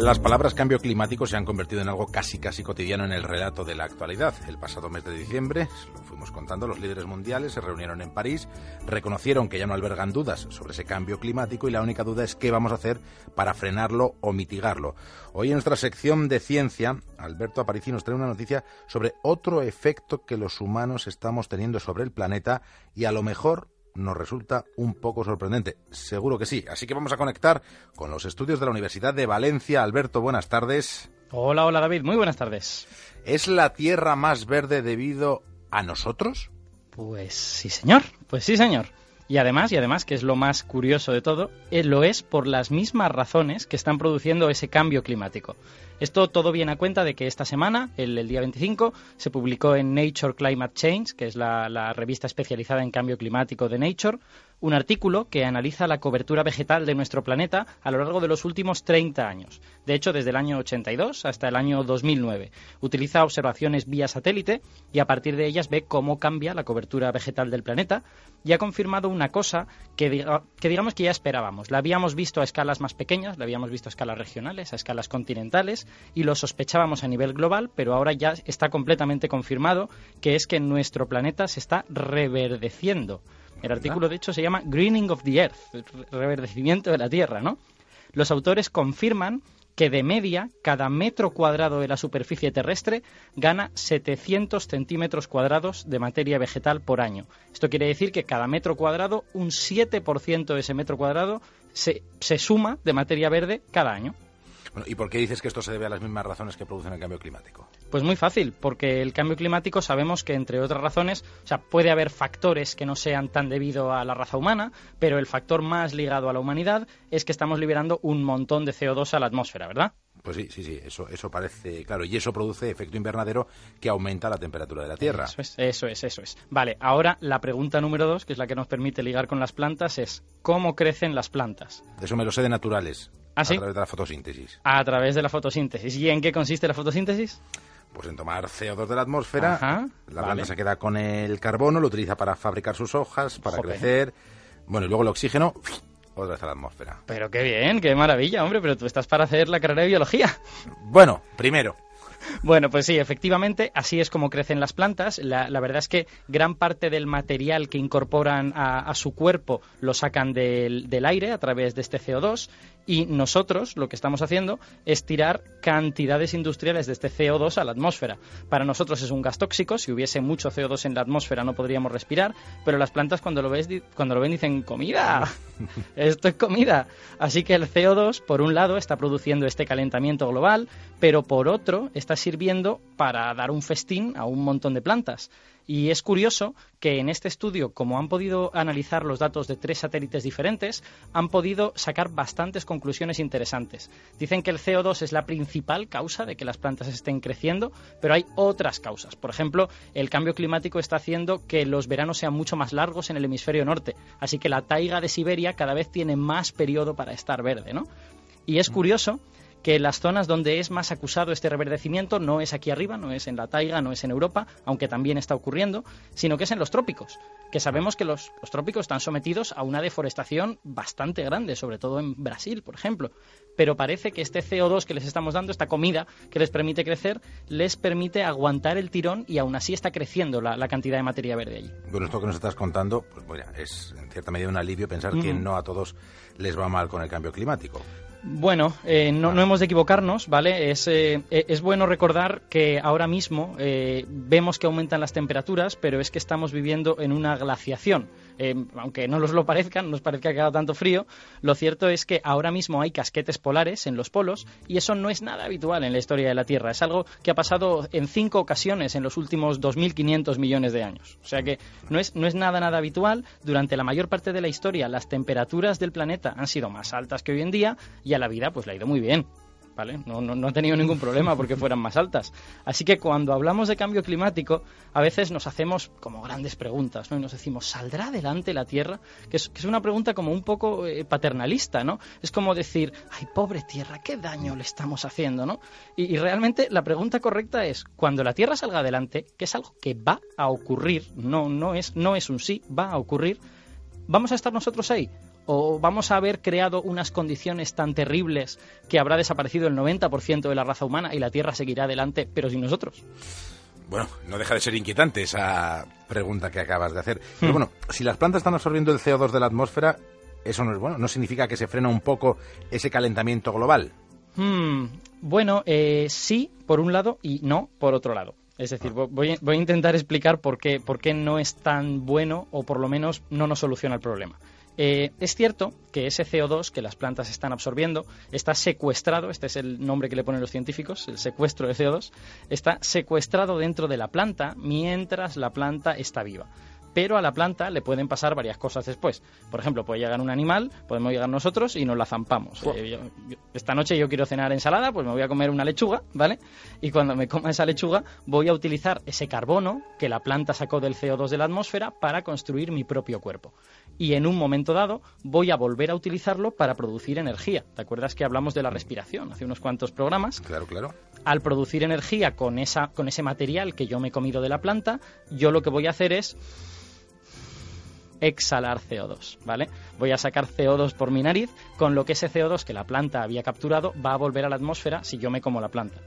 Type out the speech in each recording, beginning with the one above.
Las palabras cambio climático se han convertido en algo casi casi cotidiano en el relato de la actualidad. El pasado mes de diciembre, lo fuimos contando, los líderes mundiales se reunieron en París, reconocieron que ya no albergan dudas sobre ese cambio climático y la única duda es qué vamos a hacer para frenarlo o mitigarlo. Hoy en nuestra sección de ciencia, Alberto Aparici nos trae una noticia sobre otro efecto que los humanos estamos teniendo sobre el planeta y a lo mejor nos resulta un poco sorprendente. Seguro que sí. Así que vamos a conectar con los estudios de la Universidad de Valencia. Alberto, buenas tardes. Hola, hola David, muy buenas tardes. ¿Es la Tierra más verde debido a nosotros? Pues sí, señor. Pues sí, señor. Y además, y además, que es lo más curioso de todo, eh, lo es por las mismas razones que están produciendo ese cambio climático. Esto todo viene a cuenta de que esta semana, el, día 25, se publicó en Nature Climate Change, que es la, revista especializada en cambio climático de Nature, un artículo que analiza la cobertura vegetal de nuestro planeta a lo largo de los últimos 30 años. De hecho, desde el año 82 hasta el año 2009. Utiliza observaciones vía satélite y a partir de ellas ve cómo cambia la cobertura vegetal del planeta y ha confirmado una cosa que, que digamos que ya esperábamos. La habíamos visto a escalas más pequeñas, la habíamos visto a escalas regionales, a escalas continentales y lo sospechábamos a nivel global, pero ahora ya está completamente confirmado que es que nuestro planeta se está reverdeciendo. El artículo, de hecho, se llama Greening of the Earth, reverdecimiento de la Tierra, ¿no? Los autores confirman que de media cada metro cuadrado de la superficie terrestre gana 700 centímetros cuadrados de materia vegetal por año. Esto quiere decir que cada metro cuadrado, un 7% de ese metro cuadrado se, se suma de materia verde cada año. ¿Y por qué dices que esto se debe a las mismas razones que producen el cambio climático? Pues muy fácil, porque el cambio climático sabemos que, entre otras razones, o sea, puede haber factores que no sean tan debido a la raza humana, pero el factor más ligado a la humanidad es que estamos liberando un montón de CO2 a la atmósfera, ¿verdad? Pues sí, sí, sí, eso, eso parece claro. Y eso produce efecto invernadero que aumenta la temperatura de la Tierra. Eso es, eso es, eso es. Vale, ahora la pregunta número dos, que es la que nos permite ligar con las plantas, es ¿cómo crecen las plantas? Eso me lo sé de naturales. ¿Ah, sí? A través de la fotosíntesis. A través de la fotosíntesis. ¿Y en qué consiste la fotosíntesis? Pues en tomar CO2 de la atmósfera, Ajá, la vale. planta se queda con el carbono, lo utiliza para fabricar sus hojas, para Jope. crecer. Bueno, y luego el oxígeno, otra vez a la atmósfera. Pero qué bien, qué maravilla, hombre, pero tú estás para hacer la carrera de biología. Bueno, primero, Bueno, pues sí, efectivamente, así es como crecen las plantas. La, la verdad es que gran parte del material que incorporan a, a su cuerpo lo sacan del, del aire a través de este CO2 y nosotros lo que estamos haciendo es tirar cantidades industriales de este CO2 a la atmósfera. Para nosotros es un gas tóxico, si hubiese mucho CO2 en la atmósfera no podríamos respirar, pero las plantas cuando lo, ves, cuando lo ven dicen comida, esto es comida. Así que el CO2, por un lado, está produciendo este calentamiento global, pero por otro, está sirviendo para dar un festín a un montón de plantas. Y es curioso que en este estudio, como han podido analizar los datos de tres satélites diferentes, han podido sacar bastantes conclusiones interesantes. Dicen que el CO2 es la principal causa de que las plantas estén creciendo, pero hay otras causas. Por ejemplo, el cambio climático está haciendo que los veranos sean mucho más largos en el hemisferio norte, así que la taiga de Siberia cada vez tiene más periodo para estar verde, ¿no? Y es curioso que las zonas donde es más acusado este reverdecimiento no es aquí arriba, no es en la taiga, no es en Europa, aunque también está ocurriendo, sino que es en los trópicos, que sabemos que los, los trópicos están sometidos a una deforestación bastante grande, sobre todo en Brasil, por ejemplo. Pero parece que este CO2 que les estamos dando, esta comida que les permite crecer, les permite aguantar el tirón y aún así está creciendo la, la cantidad de materia verde allí. con esto que nos estás contando, pues mira, es en cierta medida un alivio pensar que no a todos les va mal con el cambio climático. Bueno, eh, no, no hemos de equivocarnos, ¿vale? Es, eh, eh, es bueno recordar que ahora mismo eh, vemos que aumentan las temperaturas, pero es que estamos viviendo en una glaciación. Eh, aunque no nos lo parezca, no nos parezca que haga tanto frío, lo cierto es que ahora mismo hay casquetes polares en los polos y eso no es nada habitual en la historia de la Tierra. Es algo que ha pasado en cinco ocasiones en los últimos 2.500 millones de años. O sea que no es, no es nada, nada habitual. Durante la mayor parte de la historia, las temperaturas del planeta han sido más altas que hoy en día y a la vida pues le ha ido muy bien. No, no, no ha tenido ningún problema porque fueran más altas. Así que cuando hablamos de cambio climático, a veces nos hacemos como grandes preguntas, ¿no? Y nos decimos, ¿saldrá adelante la Tierra? Que es, que es una pregunta como un poco eh, paternalista, ¿no? Es como decir, ay, pobre Tierra, ¿qué daño le estamos haciendo, ¿no? Y, y realmente la pregunta correcta es, cuando la Tierra salga adelante, que es algo que va a ocurrir, no, no, es, no es un sí, va a ocurrir, ¿vamos a estar nosotros ahí? ¿O vamos a haber creado unas condiciones tan terribles que habrá desaparecido el 90% de la raza humana y la Tierra seguirá adelante, pero sin nosotros? Bueno, no deja de ser inquietante esa pregunta que acabas de hacer. Pero hmm. bueno, si las plantas están absorbiendo el CO2 de la atmósfera, eso no es bueno. ¿No significa que se frena un poco ese calentamiento global? Hmm, bueno, eh, sí, por un lado, y no, por otro lado. Es decir, ah. voy, a intentar explicar por qué, por qué no es tan bueno o por lo menos no nos soluciona el problema. Eh, es cierto que ese CO2 que las plantas están absorbiendo está secuestrado, este es el nombre que le ponen los científicos, el secuestro de CO2, está secuestrado dentro de la planta mientras la planta está viva pero a la planta le pueden pasar varias cosas después. Por ejemplo, puede llegar un animal, podemos llegar nosotros y nos la zampamos. Eh, esta noche yo quiero cenar ensalada, pues me voy a comer una lechuga, ¿vale? Y cuando me coma esa lechuga, voy a utilizar ese carbono que la planta sacó del CO2 de la atmósfera para construir mi propio cuerpo. Y en un momento dado voy a volver a utilizarlo para producir energía. ¿Te acuerdas que hablamos de la respiración hace unos cuantos programas? Claro, claro. Al producir energía con, esa, con ese material que yo me he comido de la planta, yo lo que voy a hacer es exhalar CO2, ¿vale? Voy a sacar CO2 por mi nariz, con lo que ese CO2 que la planta había capturado va a volver a la atmósfera si yo me como la planta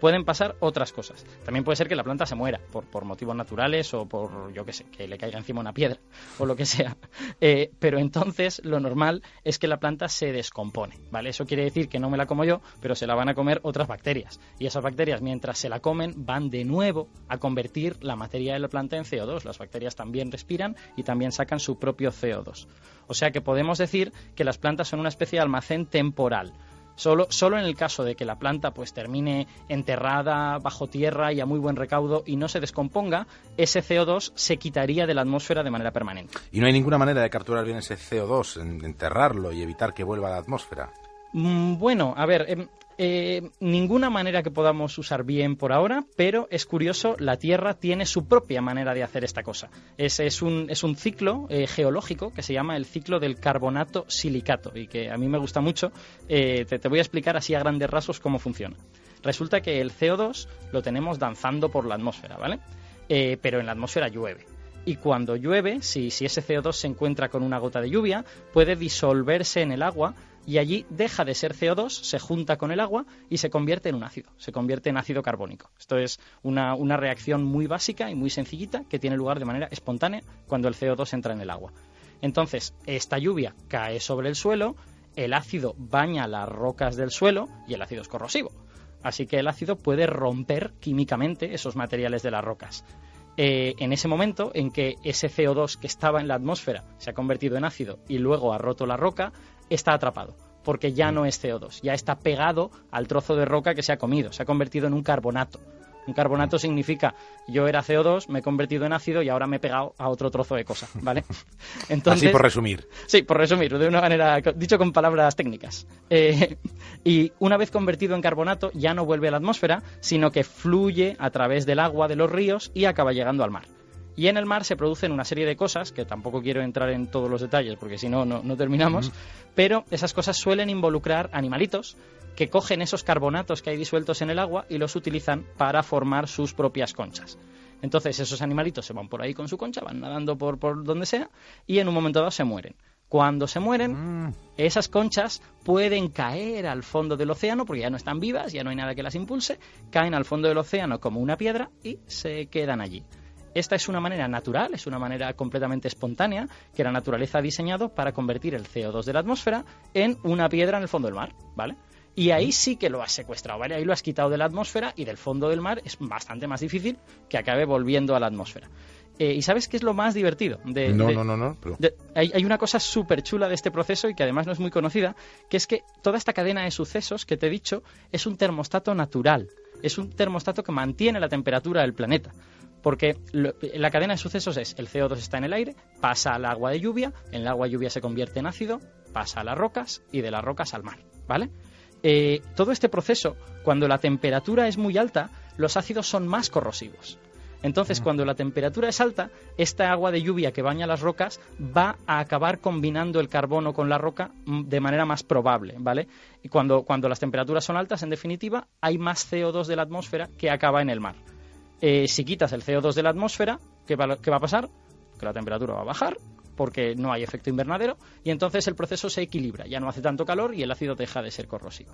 pueden pasar otras cosas. También puede ser que la planta se muera por, por motivos naturales o por, yo qué sé, que le caiga encima una piedra o lo que sea. Eh, pero entonces lo normal es que la planta se descompone, ¿vale? Eso quiere decir que no me la como yo, pero se la van a comer otras bacterias. Y esas bacterias, mientras se la comen, van de nuevo a convertir la materia de la planta en CO2. Las bacterias también respiran y también sacan su propio CO2. O sea que podemos decir que las plantas son una especie de almacén temporal Solo, solo en el caso de que la planta pues termine enterrada bajo tierra y a muy buen recaudo y no se descomponga, ese CO2 se quitaría de la atmósfera de manera permanente. ¿Y no hay ninguna manera de capturar bien ese CO2, enterrarlo y evitar que vuelva a la atmósfera? Mm, bueno, a ver, em, eh, ninguna manera que podamos usar bien por ahora, pero es curioso, la Tierra tiene su propia manera de hacer esta cosa. Es, es, un, es un, ciclo eh, geológico que se llama el ciclo del carbonato silicato y que a mí me gusta mucho. Eh, te, te voy a explicar así a grandes rasgos cómo funciona. Resulta que el CO2 lo tenemos danzando por la atmósfera, ¿vale? pero en la atmósfera llueve y cuando llueve, si, ese CO2 se encuentra con una gota de lluvia, puede disolverse en el agua y allí deja de ser CO2, se junta con el agua y se convierte en un ácido, se convierte en ácido carbónico. Esto es una, una reacción muy básica y muy sencillita que tiene lugar de manera espontánea cuando el CO2 entra en el agua. Entonces, esta lluvia cae sobre el suelo, el ácido baña las rocas del suelo y el ácido es corrosivo. Así que el ácido puede romper químicamente esos materiales de las rocas. Eh, en ese momento en que ese CO2 que estaba en la atmósfera se ha convertido en ácido y luego ha roto la roca, está atrapado, porque ya no es CO2, ya está pegado al trozo de roca que se ha comido, se ha convertido en un carbonato. Un carbonato significa yo era CO2, me he convertido en ácido y ahora me he pegado a otro trozo de cosa, ¿vale? Entonces, Así por resumir. Sí, por resumir, de una manera, dicho con palabras técnicas. Eh, y una vez convertido en carbonato ya no vuelve a la atmósfera, sino que fluye a través del agua de los ríos y acaba llegando al mar. Y en el mar se producen una serie de cosas, que tampoco quiero entrar en todos los detalles porque si no, no terminamos, pero esas cosas suelen involucrar animalitos que cogen esos carbonatos que hay disueltos en el agua y los utilizan para formar sus propias conchas. Entonces esos animalitos se van por ahí con su concha, van nadando por, por donde sea y en un momento dado se mueren. Cuando se mueren, mm. esas conchas pueden caer al fondo del océano porque ya no están vivas, ya no hay nada que las impulse, caen al fondo del océano como una piedra y se quedan allí. Esta es una manera natural, es una manera completamente espontánea que la naturaleza ha diseñado para convertir el CO2 de la atmósfera en una piedra en el fondo del mar, ¿vale? Y ahí sí que lo has secuestrado, ¿vale? Ahí lo has quitado de la atmósfera y del fondo del mar es bastante más difícil que acabe volviendo a la atmósfera. Eh, ¿Y sabes qué es lo más divertido? De, no, no, no, no, hay, hay, una cosa súper chula de este proceso y que además no es muy conocida, que es que toda esta cadena de sucesos que te he dicho es un termostato natural. Es un termostato que mantiene la temperatura del planeta. Porque la cadena de sucesos es el CO2 está en el aire, pasa al agua de lluvia, en el agua de lluvia se convierte en ácido, pasa a las rocas y de las rocas al mar, ¿vale? Eh, todo este proceso, cuando la temperatura es muy alta, los ácidos son más corrosivos. Entonces, cuando la temperatura es alta, esta agua de lluvia que baña las rocas va a acabar combinando el carbono con la roca mm, de manera más probable, ¿vale? Y cuando, cuando las temperaturas son altas, en definitiva, hay más CO2 de la atmósfera que acaba en el mar. Eh, si quitas el CO2 de la atmósfera, ¿qué va, a pasar? Que la temperatura va a bajar porque no hay efecto invernadero y entonces el proceso se equilibra, ya no hace tanto calor y el ácido deja de ser corrosivo.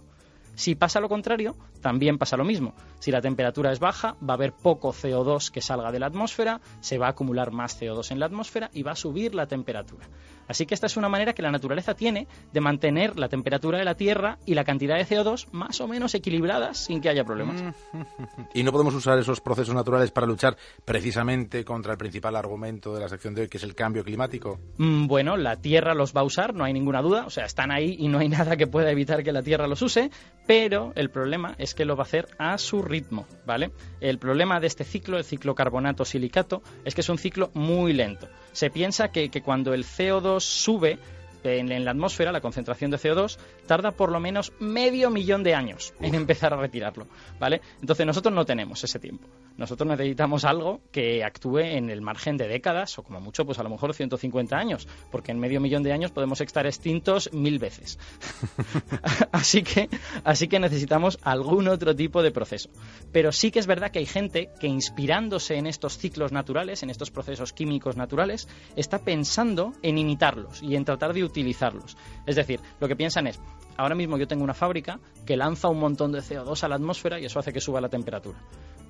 Si pasa lo contrario, también pasa lo mismo. Si la temperatura es baja, va a haber poco CO2 que salga de la atmósfera, se va a acumular más CO2 en la atmósfera y va a subir la temperatura. Así que esta es una manera que la naturaleza tiene de mantener la temperatura de la Tierra y la cantidad de CO2 más o menos equilibradas sin que haya problemas. Y no podemos usar esos procesos naturales para luchar precisamente contra el principal argumento de la sección de hoy, que es el cambio climático. Mm, bueno, la Tierra los va a usar, no hay ninguna duda, o sea, están ahí y no hay nada que pueda evitar que la Tierra los use, pero el problema es que lo va a hacer a su ritmo, ¿vale? El problema de este ciclo, el ciclo carbonato-silicato, es que es un ciclo muy lento. Se piensa que, que cuando el CO2 sube en, la atmósfera, la concentración de CO2, tarda por lo menos medio millón de años en empezar a retirarlo, ¿vale? Entonces nosotros no tenemos ese tiempo. Nosotros necesitamos algo que actúe en el margen de décadas o como mucho, pues a lo mejor 150 años, porque en medio millón de años podemos estar extintos mil veces. así que, así que necesitamos algún otro tipo de proceso. Pero sí que es verdad que hay gente que inspirándose en estos ciclos naturales, en estos procesos químicos naturales, está pensando en imitarlos y en tratar de utilizarlos. Es decir, lo que piensan es, ahora mismo yo tengo una fábrica que lanza un montón de CO2 a la atmósfera y eso hace que suba la temperatura.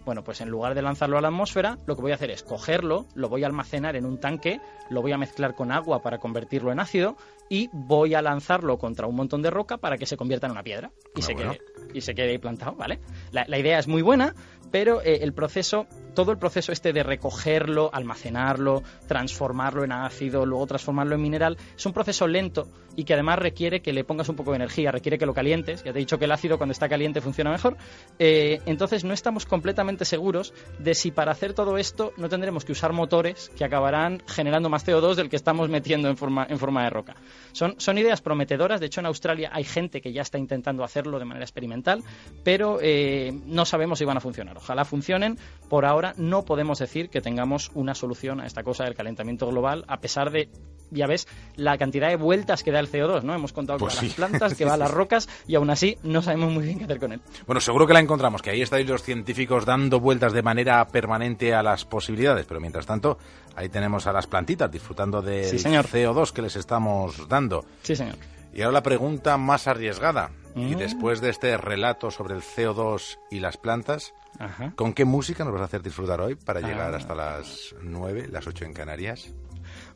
Bueno, pues en lugar de lanzarlo a la atmósfera, lo que voy a hacer es cogerlo, lo voy a almacenar en un tanque, lo voy a mezclar con agua para convertirlo en ácido y voy a lanzarlo contra un montón de roca para que se convierta en una piedra y, Ah, se, bueno. quede, y se quede ahí plantado, ¿vale? La, la idea es muy buena, pero eh, el proceso, todo el proceso este de recogerlo, almacenarlo, transformarlo en ácido, luego transformarlo en mineral, es un proceso lento y que además requiere que le pongas un poco de energía, requiere que lo calientes. Ya te he dicho que el ácido cuando está caliente funciona mejor. Eh, entonces no estamos completamente seguros de si para hacer todo esto no tendremos que usar motores que acabarán generando más CO2 del que estamos metiendo en forma, en forma de roca. Son, ideas prometedoras. De hecho, en Australia hay gente que ya está intentando hacerlo de manera experimental, pero eh, no sabemos si van a funcionar. Ojalá funcionen. Por ahora no podemos decir que tengamos una solución a esta cosa del calentamiento global, a pesar de, ya ves, la cantidad de vueltas que da el CO2, ¿no? Hemos contado Pues a las plantas, que va a las rocas, y aún así no sabemos muy bien qué hacer con él. Bueno, seguro que la encontramos, que ahí estáis los científicos dando vueltas de manera permanente a las posibilidades, pero mientras tanto, ahí tenemos a las plantitas disfrutando del Sí, señor. CO2 que les estamos dando. Sí, señor. Y ahora la pregunta más arriesgada. Y Mm. después de este relato sobre el CO2 y las plantas, Ajá. ¿con qué música nos vas a hacer disfrutar hoy para Ah. llegar hasta las 9, las 8 en Canarias?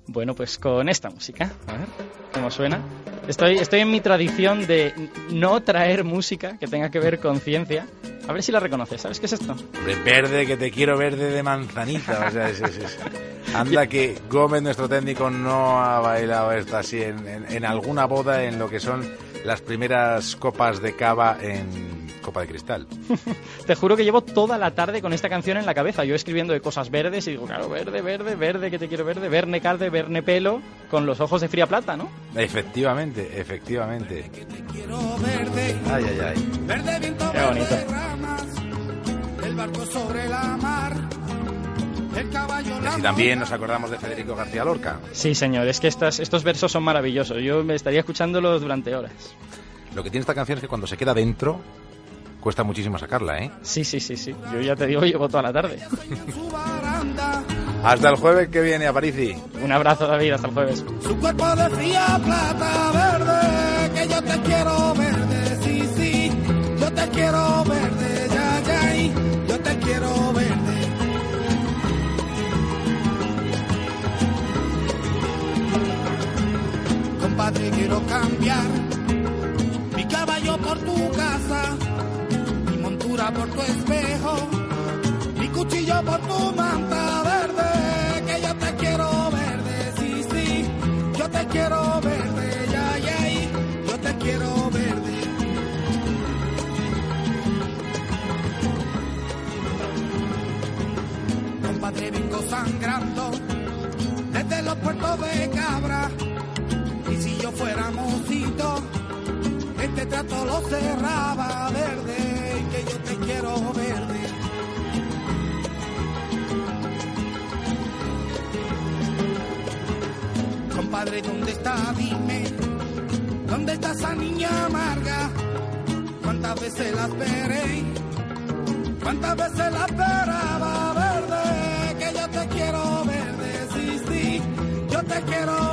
Bueno, pues con esta música. A ver cómo suena. Estoy, estoy en mi tradición de no traer música que tenga que ver con ciencia. A ver si la reconoces. ¿Sabes qué es esto? De verde, que te quiero verde de manzanita. O sea, es- es- es- Anda que Gómez, nuestro técnico, no ha bailado esto así en, en- en alguna boda en lo que son las primeras copas de cava en copa de cristal. Te juro que llevo toda la tarde con esta canción en la cabeza. Yo escribiendo de cosas verdes y digo, claro, verde, verde, verde, que te quiero verde, verne calde, verne pelo, con los ojos de fría plata, ¿no? Efectivamente, efectivamente. Quiero verde, Ay, ay, ay. verde viento, Qué bonito. verde ramas, el barco sobre la mar, el caballo Y así también nos acordamos de Federico García Lorca. Sí, señor, es que estas, estos versos son maravillosos. Yo me estaría escuchándolos durante horas. Lo que tiene esta canción es que cuando se queda dentro, cuesta muchísimo sacarla, ¿eh? Sí, sí, sí, sí. Yo ya te digo, llevo toda la tarde. Hasta el jueves que viene, Aparici. Un abrazo, David, hasta el jueves. su cuerpo de fría plata verde, que yo te quiero verde, sí, sí, yo te quiero verde, ya, ya, y yo te quiero verde. Compadre, quiero cambiar mi caballo por tu casa, por tu espejo, mi cuchillo por tu manta verde, que yo te quiero verde, sí, sí, yo te quiero verde, ya, ya, yo te quiero verde. Compadre, vengo sangrando desde los puertos de Cabra. Y si yo fuera mocito, este trato lo cerraba dime, ¿dónde está esa niña amarga? ¿Cuántas veces la esperé? ¿Cuántas veces la esperaba verde? Que yo te quiero verde, sí, sí, yo te quiero